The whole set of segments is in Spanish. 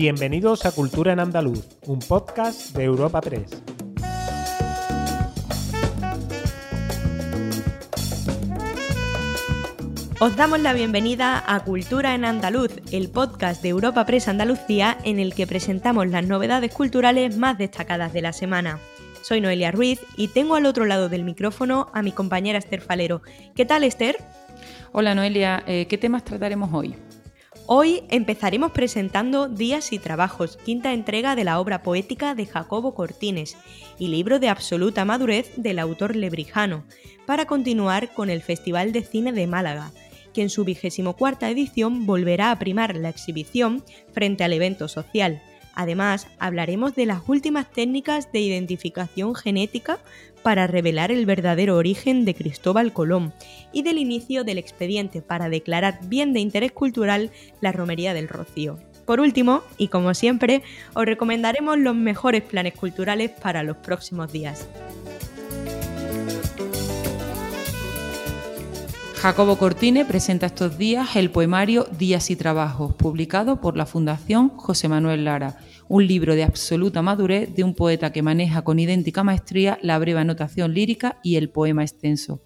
Bienvenidos a Cultura en Andaluz, un podcast de Europa Press. Os damos la bienvenida a Cultura en Andaluz, el podcast de Europa Press Andalucía en el que presentamos las novedades culturales más destacadas de la semana. Soy Noelia Ruiz y tengo al otro lado del micrófono a mi compañera Esther Falero. ¿Qué tal, Esther? Hola Noelia, eh, ¿qué temas trataremos hoy? Hoy empezaremos presentando Días y Trabajos, quinta entrega de la obra poética de Jacobo Cortines y libro de absoluta madurez del autor lebrijano, para continuar con el Festival de Cine de Málaga, que en su vigésimo cuarta edición volverá a primar la exhibición frente al evento social. Además, hablaremos de las últimas técnicas de identificación genética para revelar el verdadero origen de Cristóbal Colón y del inicio del expediente para declarar bien de interés cultural la Romería del Rocío. Por último, y como siempre, os recomendaremos los mejores planes culturales para los próximos días. Jacobo Cortine presenta estos días el poemario Días y Trabajos, publicado por la Fundación José Manuel Lara, un libro de absoluta madurez de un poeta que maneja con idéntica maestría la breve anotación lírica y el poema extenso.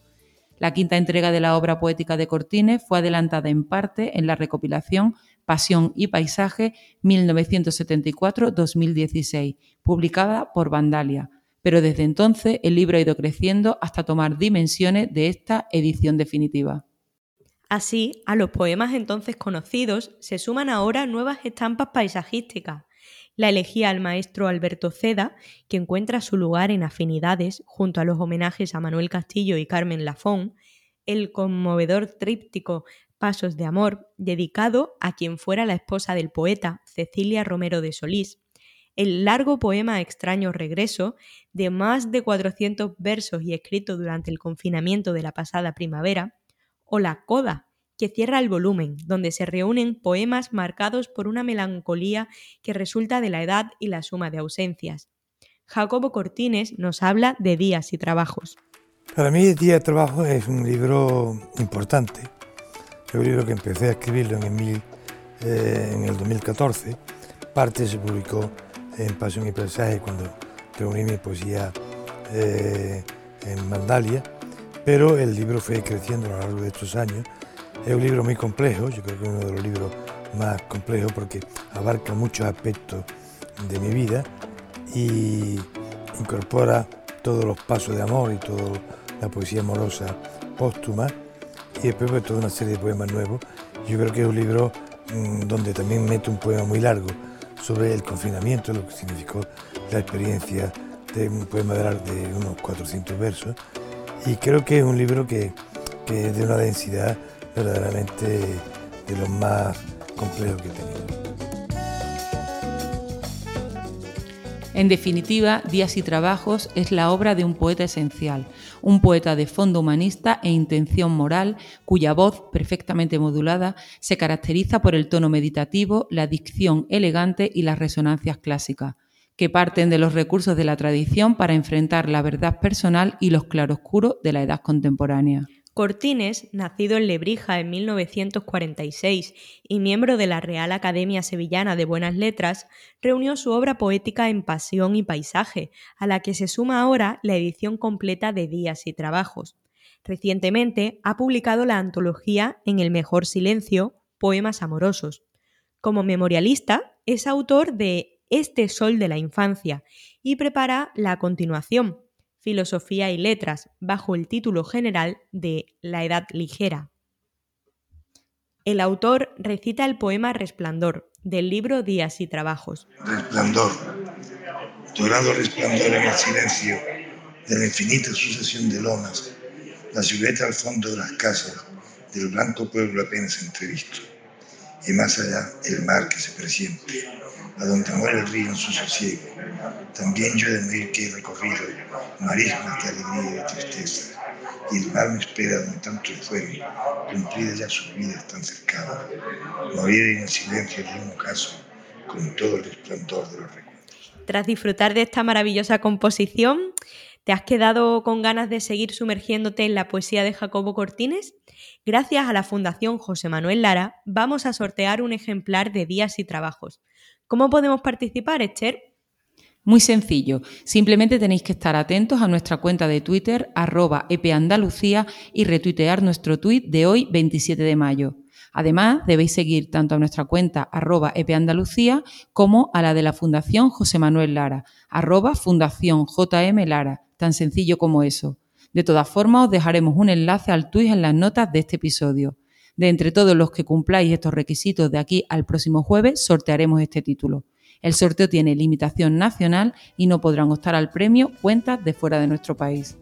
La quinta entrega de la obra poética de Cortine fue adelantada en parte en la recopilación Pasión y Paisaje 1974-2016, publicada por Vandalia pero desde entonces el libro ha ido creciendo hasta tomar dimensiones de esta edición definitiva. Así, a los poemas entonces conocidos se suman ahora nuevas estampas paisajísticas. La elegía al maestro Alberto Ceda, que encuentra su lugar en afinidades junto a los homenajes a Manuel Castillo y Carmen Lafón, el conmovedor tríptico Pasos de Amor, dedicado a quien fuera la esposa del poeta, Cecilia Romero de Solís, el largo poema Extraño Regreso, de más de 400 versos y escrito durante el confinamiento de la pasada primavera, o La Coda, que cierra el volumen, donde se reúnen poemas marcados por una melancolía que resulta de la edad y la suma de ausencias. Jacobo Cortines nos habla de Días y Trabajos. Para mí Días y Trabajos es un libro importante. Es un libro que empecé a escribirlo en, eh, en el 2014. Parte se publicó en Pasión y Paisaje cuando reuní mi poesía eh, en Mandalia, pero el libro fue creciendo a lo largo de estos años. Es un libro muy complejo, yo creo que es uno de los libros más complejos porque abarca muchos aspectos de mi vida y incorpora todos los pasos de amor y toda la poesía amorosa póstuma y después pues, toda una serie de poemas nuevos. Yo creo que es un libro mm, donde también meto un poema muy largo sobre el confinamiento, lo que significó la experiencia de un poema de unos 400 versos. Y creo que es un libro que, que es de una densidad verdaderamente de los más complejos que tenido. En definitiva, Días y Trabajos es la obra de un poeta esencial, un poeta de fondo humanista e intención moral, cuya voz, perfectamente modulada, se caracteriza por el tono meditativo, la dicción elegante y las resonancias clásicas, que parten de los recursos de la tradición para enfrentar la verdad personal y los claroscuros de la edad contemporánea. Cortines, nacido en Lebrija en 1946 y miembro de la Real Academia Sevillana de Buenas Letras, reunió su obra poética en Pasión y Paisaje, a la que se suma ahora la edición completa de Días y Trabajos. Recientemente ha publicado la antología En el mejor silencio, Poemas amorosos. Como memorialista, es autor de Este sol de la infancia y prepara la continuación, Filosofía y Letras, bajo el título general de La Edad Ligera. El autor recita el poema Resplandor, del libro Días y Trabajos. Resplandor, dorado resplandor en el silencio de la infinita sucesión de lomas, la silueta al fondo de las casas, del blanco pueblo apenas entrevisto, y más allá el mar que se presiente, a donde muere el río en su sosiego. También yo de morir que he recorrido marismas de alegría y de tristeza, y el mar me espera donde tanto fueron, cumplidas ya sus vidas tan cercanas. Morir en el silencio de un ocaso, con todo el resplandor de los recuerdos. Tras disfrutar de esta maravillosa composición, ¿Te has quedado con ganas de seguir sumergiéndote en la poesía de Jacobo Cortines? Gracias a la Fundación José Manuel Lara, vamos a sortear un ejemplar de Días y Trabajos ¿Cómo podemos participar, Esther? Muy sencillo, simplemente tenéis que estar atentos a nuestra cuenta de Twitter, arroba epandalucía, y retuitear nuestro tuit de hoy, 27 de mayo. Además, debéis seguir tanto a nuestra cuenta arroba epandalucía como a la de la Fundación José Manuel Lara, arroba Fundación JM Lara, tan sencillo como eso. De todas formas, os dejaremos un enlace al tuit en las notas de este episodio. De entre todos los que cumpláis estos requisitos de aquí al próximo jueves, sortearemos este título. El sorteo tiene limitación nacional y no podrán optar al premio cuentas de fuera de nuestro país.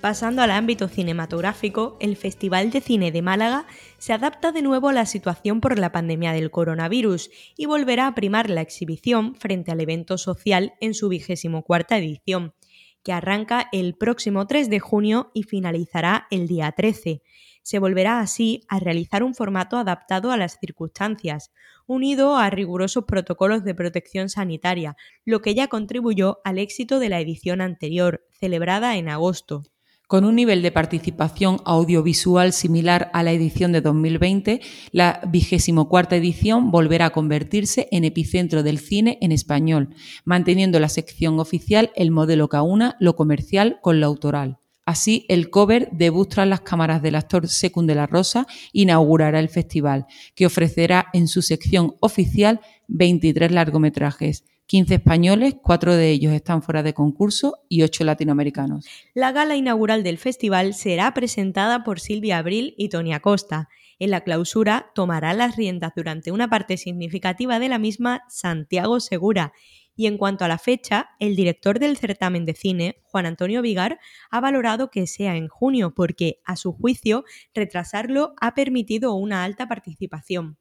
Pasando al ámbito cinematográfico, el Festival de Cine de Málaga se adapta de nuevo a la situación por la pandemia del coronavirus y volverá a primar la exhibición frente al evento social en su vigésimo cuarta edición, que arranca el próximo 3 de junio y finalizará el día 13. Se volverá así a realizar un formato adaptado a las circunstancias, unido a rigurosos protocolos de protección sanitaria, lo que ya contribuyó al éxito de la edición anterior, celebrada en agosto. Con un nivel de participación audiovisual similar a la edición de 2020, la vigésimo cuarta edición volverá a convertirse en epicentro del cine en español, manteniendo la sección oficial el modelo que una lo comercial con lo autoral. Así, el cover debut tras las cámaras del actor Secund de la Rosa inaugurará el festival, que ofrecerá en su sección oficial 23 largometrajes, 15 españoles, cuatro de ellos están fuera de concurso y ocho latinoamericanos. La gala inaugural del festival será presentada por Silvia Abril y Tony Acosta. En la clausura tomará las riendas durante una parte significativa de la misma Santiago Segura. Y en cuanto a la fecha, el director del certamen de cine, Juan Antonio Vigar, ha valorado que sea en junio porque, a su juicio, retrasarlo ha permitido una alta participación.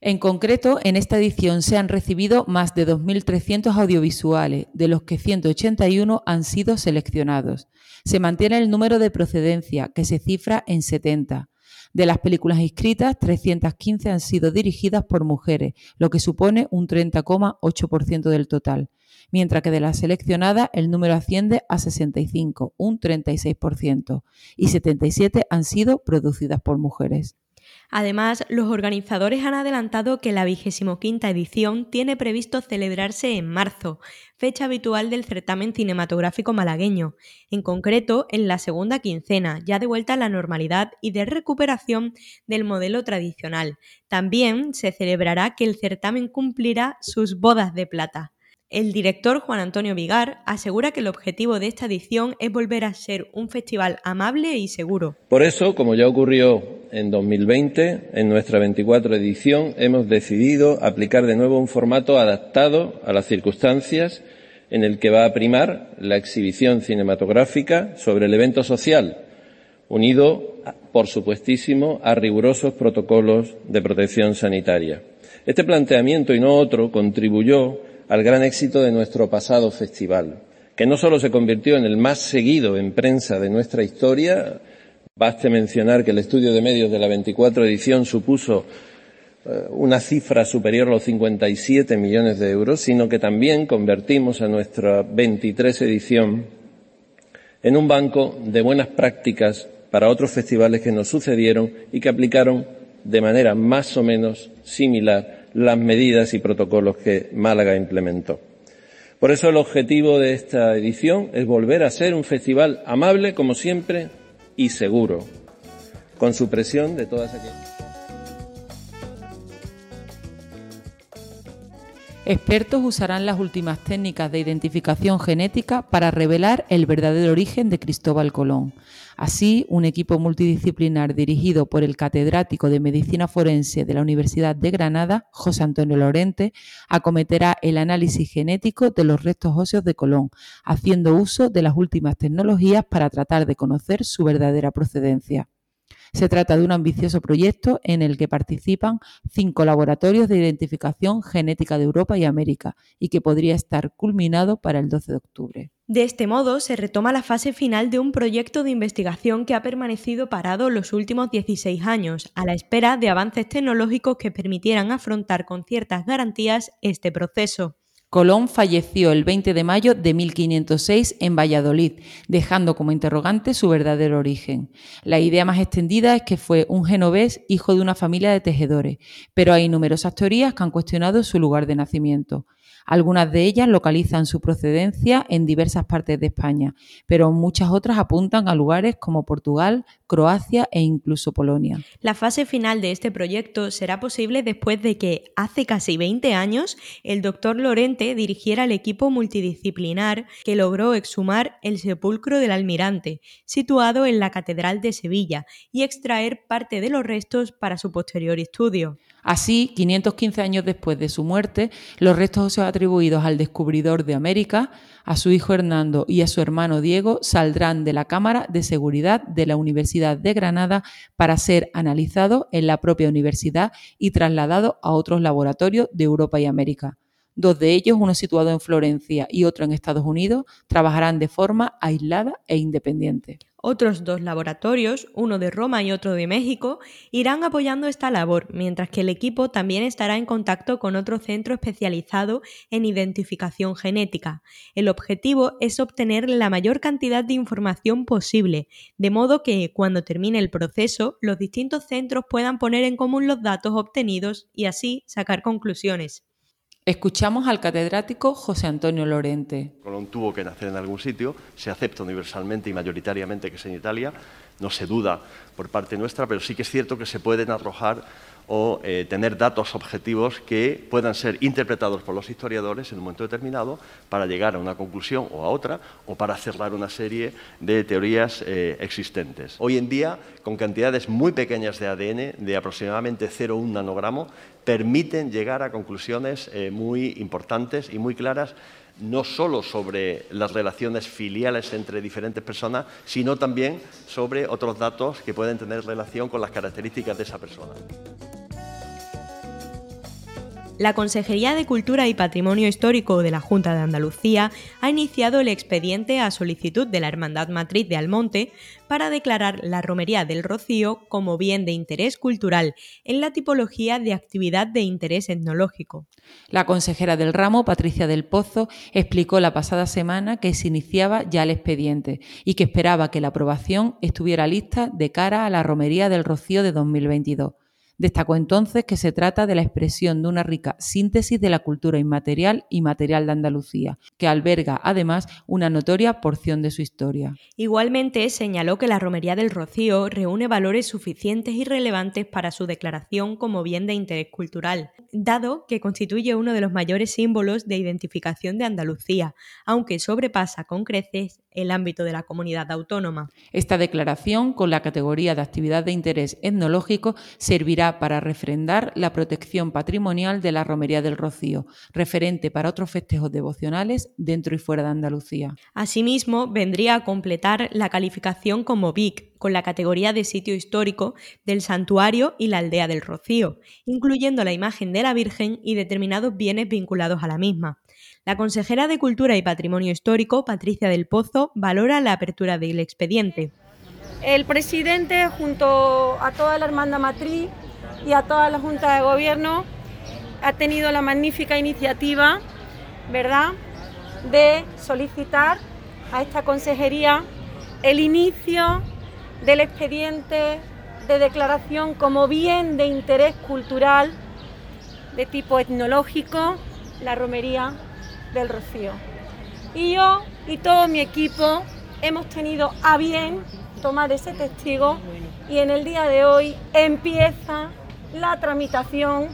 En concreto, en esta edición se han recibido más de 2.300 audiovisuales, de los que 181 han sido seleccionados. Se mantiene el número de procedencia, que se cifra en 70. De las películas inscritas, 315 han sido dirigidas por mujeres, lo que supone un 30,8% del total, mientras que de las seleccionadas el número asciende a 65, un 36%, y 77 han sido producidas por mujeres. Además, los organizadores han adelantado que la vigésimo quinta edición tiene previsto celebrarse en marzo, fecha habitual del certamen cinematográfico malagueño, en concreto en la segunda quincena, ya de vuelta a la normalidad y de recuperación del modelo tradicional. También se celebrará que el certamen cumplirá sus bodas de plata. El director Juan Antonio Vigar asegura que el objetivo de esta edición es volver a ser un festival amable y seguro. Por eso, como ya ocurrió en 2020, en nuestra 24 edición, hemos decidido aplicar de nuevo un formato adaptado a las circunstancias en el que va a primar la exhibición cinematográfica sobre el evento social, unido, por supuestísimo, a rigurosos protocolos de protección sanitaria. Este planteamiento y no otro contribuyó al gran éxito de nuestro pasado festival, que no solo se convirtió en el más seguido en prensa de nuestra historia, baste mencionar que el estudio de medios de la 24 edición supuso eh, una cifra superior a los 57 millones de euros, sino que también convertimos a nuestra 23 edición en un banco de buenas prácticas para otros festivales que nos sucedieron y que aplicaron de manera más o menos similar las medidas y protocolos que Málaga implementó. Por eso el objetivo de esta edición es volver a ser un festival amable, como siempre, y seguro, con supresión de todas aquellas. Expertos usarán las últimas técnicas de identificación genética para revelar el verdadero origen de Cristóbal Colón. Así, un equipo multidisciplinar dirigido por el catedrático de Medicina Forense de la Universidad de Granada, José Antonio Lorente, acometerá el análisis genético de los restos óseos de Colón, haciendo uso de las últimas tecnologías para tratar de conocer su verdadera procedencia. Se trata de un ambicioso proyecto en el que participan cinco laboratorios de identificación genética de Europa y América y que podría estar culminado para el 12 de octubre. De este modo, se retoma la fase final de un proyecto de investigación que ha permanecido parado los últimos 16 años, a la espera de avances tecnológicos que permitieran afrontar con ciertas garantías este proceso. Colón falleció el 20 de mayo de 1506 en Valladolid, dejando como interrogante su verdadero origen. La idea más extendida es que fue un genovés hijo de una familia de tejedores, pero hay numerosas teorías que han cuestionado su lugar de nacimiento. Algunas de ellas localizan su procedencia en diversas partes de España, pero muchas otras apuntan a lugares como Portugal, Croacia e incluso Polonia. La fase final de este proyecto será posible después de que, hace casi 20 años, el doctor Lorente dirigiera el equipo multidisciplinar que logró exhumar el sepulcro del almirante, situado en la Catedral de Sevilla, y extraer parte de los restos para su posterior estudio. Así, 515 años después de su muerte, los restos óseos atribuidos al descubridor de América, a su hijo Hernando y a su hermano Diego saldrán de la Cámara de Seguridad de la Universidad de Granada para ser analizados en la propia universidad y trasladados a otros laboratorios de Europa y América. Dos de ellos, uno situado en Florencia y otro en Estados Unidos, trabajarán de forma aislada e independiente. Otros dos laboratorios, uno de Roma y otro de México, irán apoyando esta labor, mientras que el equipo también estará en contacto con otro centro especializado en identificación genética. El objetivo es obtener la mayor cantidad de información posible, de modo que cuando termine el proceso los distintos centros puedan poner en común los datos obtenidos y así sacar conclusiones. Escuchamos al catedrático José Antonio Lorente. Colón tuvo que nacer en algún sitio, se acepta universalmente y mayoritariamente que es en Italia, no se duda por parte nuestra, pero sí que es cierto que se pueden arrojar o eh, tener datos objetivos que puedan ser interpretados por los historiadores en un momento determinado para llegar a una conclusión o a otra o para cerrar una serie de teorías eh, existentes. Hoy en día, con cantidades muy pequeñas de ADN, de aproximadamente 0,1 nanogramo, permiten llegar a conclusiones eh, muy importantes y muy claras no solo sobre las relaciones filiales entre diferentes personas, sino también sobre otros datos que pueden tener relación con las características de esa persona. La Consejería de Cultura y Patrimonio Histórico de la Junta de Andalucía ha iniciado el expediente a solicitud de la Hermandad Matriz de Almonte para declarar la Romería del Rocío como bien de interés cultural en la tipología de actividad de interés etnológico. La consejera del ramo, Patricia del Pozo, explicó la pasada semana que se iniciaba ya el expediente y que esperaba que la aprobación estuviera lista de cara a la Romería del Rocío de 2022. Destacó entonces que se trata de la expresión de una rica síntesis de la cultura inmaterial y material de Andalucía, que alberga además una notoria porción de su historia. Igualmente señaló que la Romería del Rocío reúne valores suficientes y relevantes para su declaración como bien de interés cultural, dado que constituye uno de los mayores símbolos de identificación de Andalucía, aunque sobrepasa con creces el ámbito de la comunidad autónoma. Esta declaración, con la categoría de actividad de interés etnológico, servirá para refrendar la protección patrimonial de la Romería del Rocío, referente para otros festejos devocionales dentro y fuera de Andalucía. Asimismo, vendría a completar la calificación como BIC, con la categoría de sitio histórico del santuario y la aldea del Rocío, incluyendo la imagen de la Virgen y determinados bienes vinculados a la misma. La consejera de Cultura y Patrimonio Histórico, Patricia del Pozo, valora la apertura del expediente. El presidente, junto a toda la hermandad matriz y a toda la Junta de Gobierno, ha tenido la magnífica iniciativa, ¿verdad?, de solicitar a esta consejería el inicio del expediente de declaración como bien de interés cultural de tipo etnológico, la romería del Rocío. Y yo y todo mi equipo hemos tenido a bien tomar ese testigo y en el día de hoy empieza la tramitación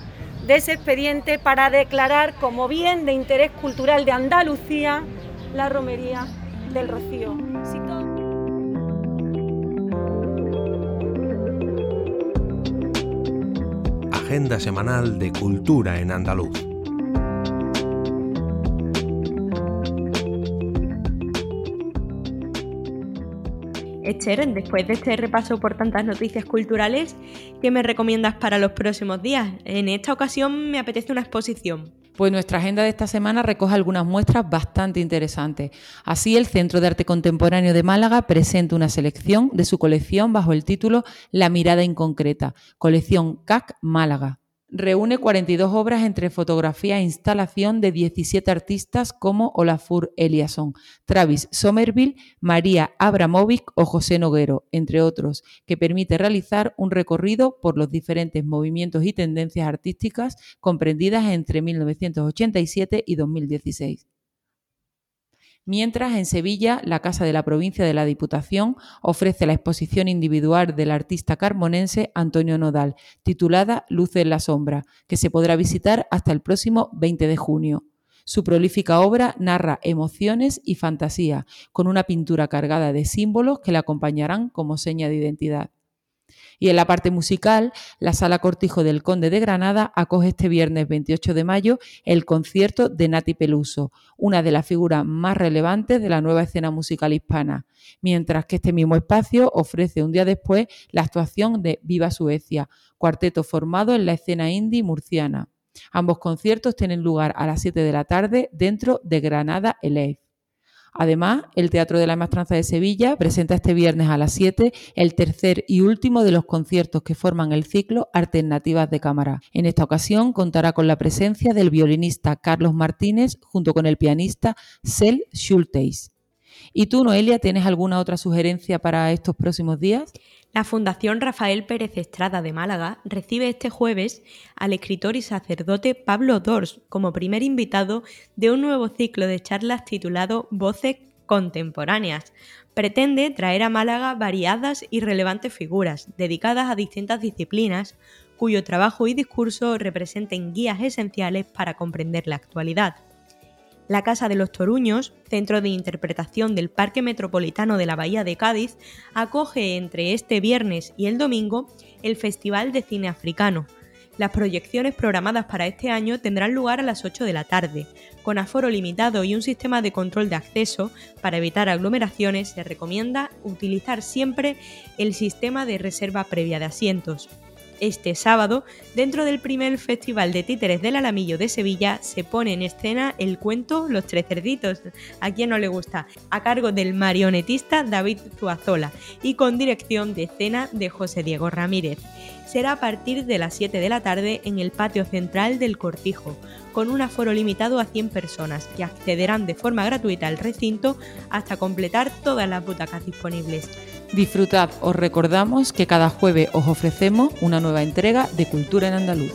de ese expediente para declarar como bien de interés cultural de Andalucía la romería del Rocío. Agenda semanal de cultura en andaluz. Esther, después de este repaso por tantas noticias culturales, ¿qué me recomiendas para los próximos días? En esta ocasión me apetece una exposición. Pues nuestra agenda de esta semana recoge algunas muestras bastante interesantes. Así, el Centro de Arte Contemporáneo de Málaga presenta una selección de su colección bajo el título La mirada inconcreta, colección CAC Málaga reúne 42 obras entre fotografía e instalación de 17 artistas como Olafur Eliasson, Travis Somerville, María Abramovic o José Noguero, entre otros, que permite realizar un recorrido por los diferentes movimientos y tendencias artísticas comprendidas entre 1987 y 2016 mientras en Sevilla la Casa de la Provincia de la Diputación ofrece la exposición individual del artista carmonense Antonio Nodal, titulada Luces en la Sombra, que se podrá visitar hasta el próximo 20 de junio. Su prolífica obra narra emociones y fantasía, con una pintura cargada de símbolos que la acompañarán como seña de identidad. Y en la parte musical, la Sala Cortijo del Conde de Granada acoge este viernes 28 de mayo el concierto de Nati Peluso, una de las figuras más relevantes de la nueva escena musical hispana, mientras que este mismo espacio ofrece un día después la actuación de Viva Suecia, cuarteto formado en la escena indie murciana. Ambos conciertos tienen lugar a las 7 de la tarde dentro de Granada Eleve. Además, el Teatro de la Maestranza de Sevilla presenta este viernes a las 7 el tercer y último de los conciertos que forman el ciclo Alternativas de Cámara. En esta ocasión contará con la presencia del violinista Carlos Martínez junto con el pianista Sel Schulteis. ¿Y tú, Noelia, tienes alguna otra sugerencia para estos próximos días? La Fundación Rafael Pérez Estrada de Málaga recibe este jueves al escritor y sacerdote Pablo Dors como primer invitado de un nuevo ciclo de charlas titulado Voces Contemporáneas. Pretende traer a Málaga variadas y relevantes figuras dedicadas a distintas disciplinas cuyo trabajo y discurso representen guías esenciales para comprender la actualidad. La Casa de los Toruños, centro de interpretación del Parque Metropolitano de la Bahía de Cádiz, acoge entre este viernes y el domingo el Festival de Cine Africano. Las proyecciones programadas para este año tendrán lugar a las 8 de la tarde. Con aforo limitado y un sistema de control de acceso, para evitar aglomeraciones se recomienda utilizar siempre el sistema de reserva previa de asientos. Este sábado, dentro del primer Festival de Títeres del Alamillo de Sevilla, se pone en escena el cuento Los Tres Cerditos, a quien no le gusta, a cargo del marionetista David Zuazola y con dirección de escena de José Diego Ramírez. Será a partir de las 7 de la tarde en el patio central del Cortijo, con un aforo limitado a 100 personas, que accederán de forma gratuita al recinto hasta completar todas las butacas disponibles. Disfrutad, os recordamos que cada jueves os ofrecemos una nueva entrega de Cultura en Andaluz.